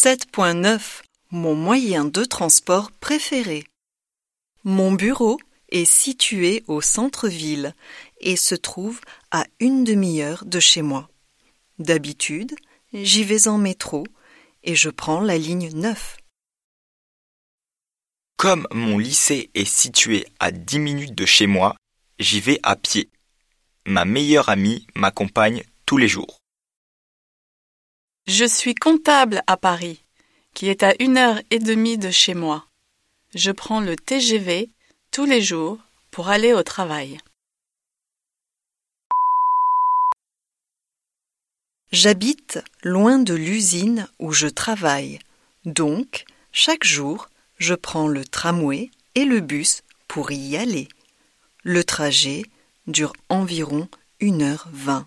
7.9 Mon moyen de transport préféré. Mon bureau est situé au centre-ville et se trouve à une demi-heure de chez moi. D'habitude, j'y vais en métro et je prends la ligne 9. Comme mon lycée est situé à 10 minutes de chez moi, j'y vais à pied. Ma meilleure amie m'accompagne tous les jours. Je suis comptable à Paris, qui est à une heure et demie de chez moi. Je prends le TGV tous les jours pour aller au travail. J'habite loin de l'usine où je travaille, donc chaque jour je prends le tramway et le bus pour y aller. Le trajet dure environ 1h20.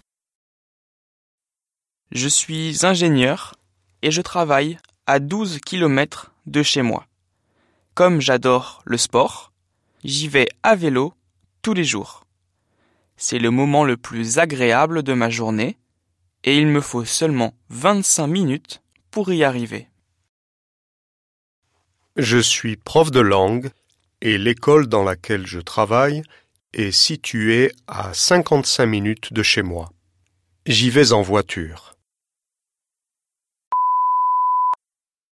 Je suis ingénieur et je travaille à 12 km de chez moi. Comme j'adore le sport, j'y vais à vélo tous les jours. C'est le moment le plus agréable de ma journée et il me faut seulement 25 minutes pour y arriver. Je suis prof de langue et l'école dans laquelle je travaille est située à 55 minutes de chez moi. J'y vais en voiture.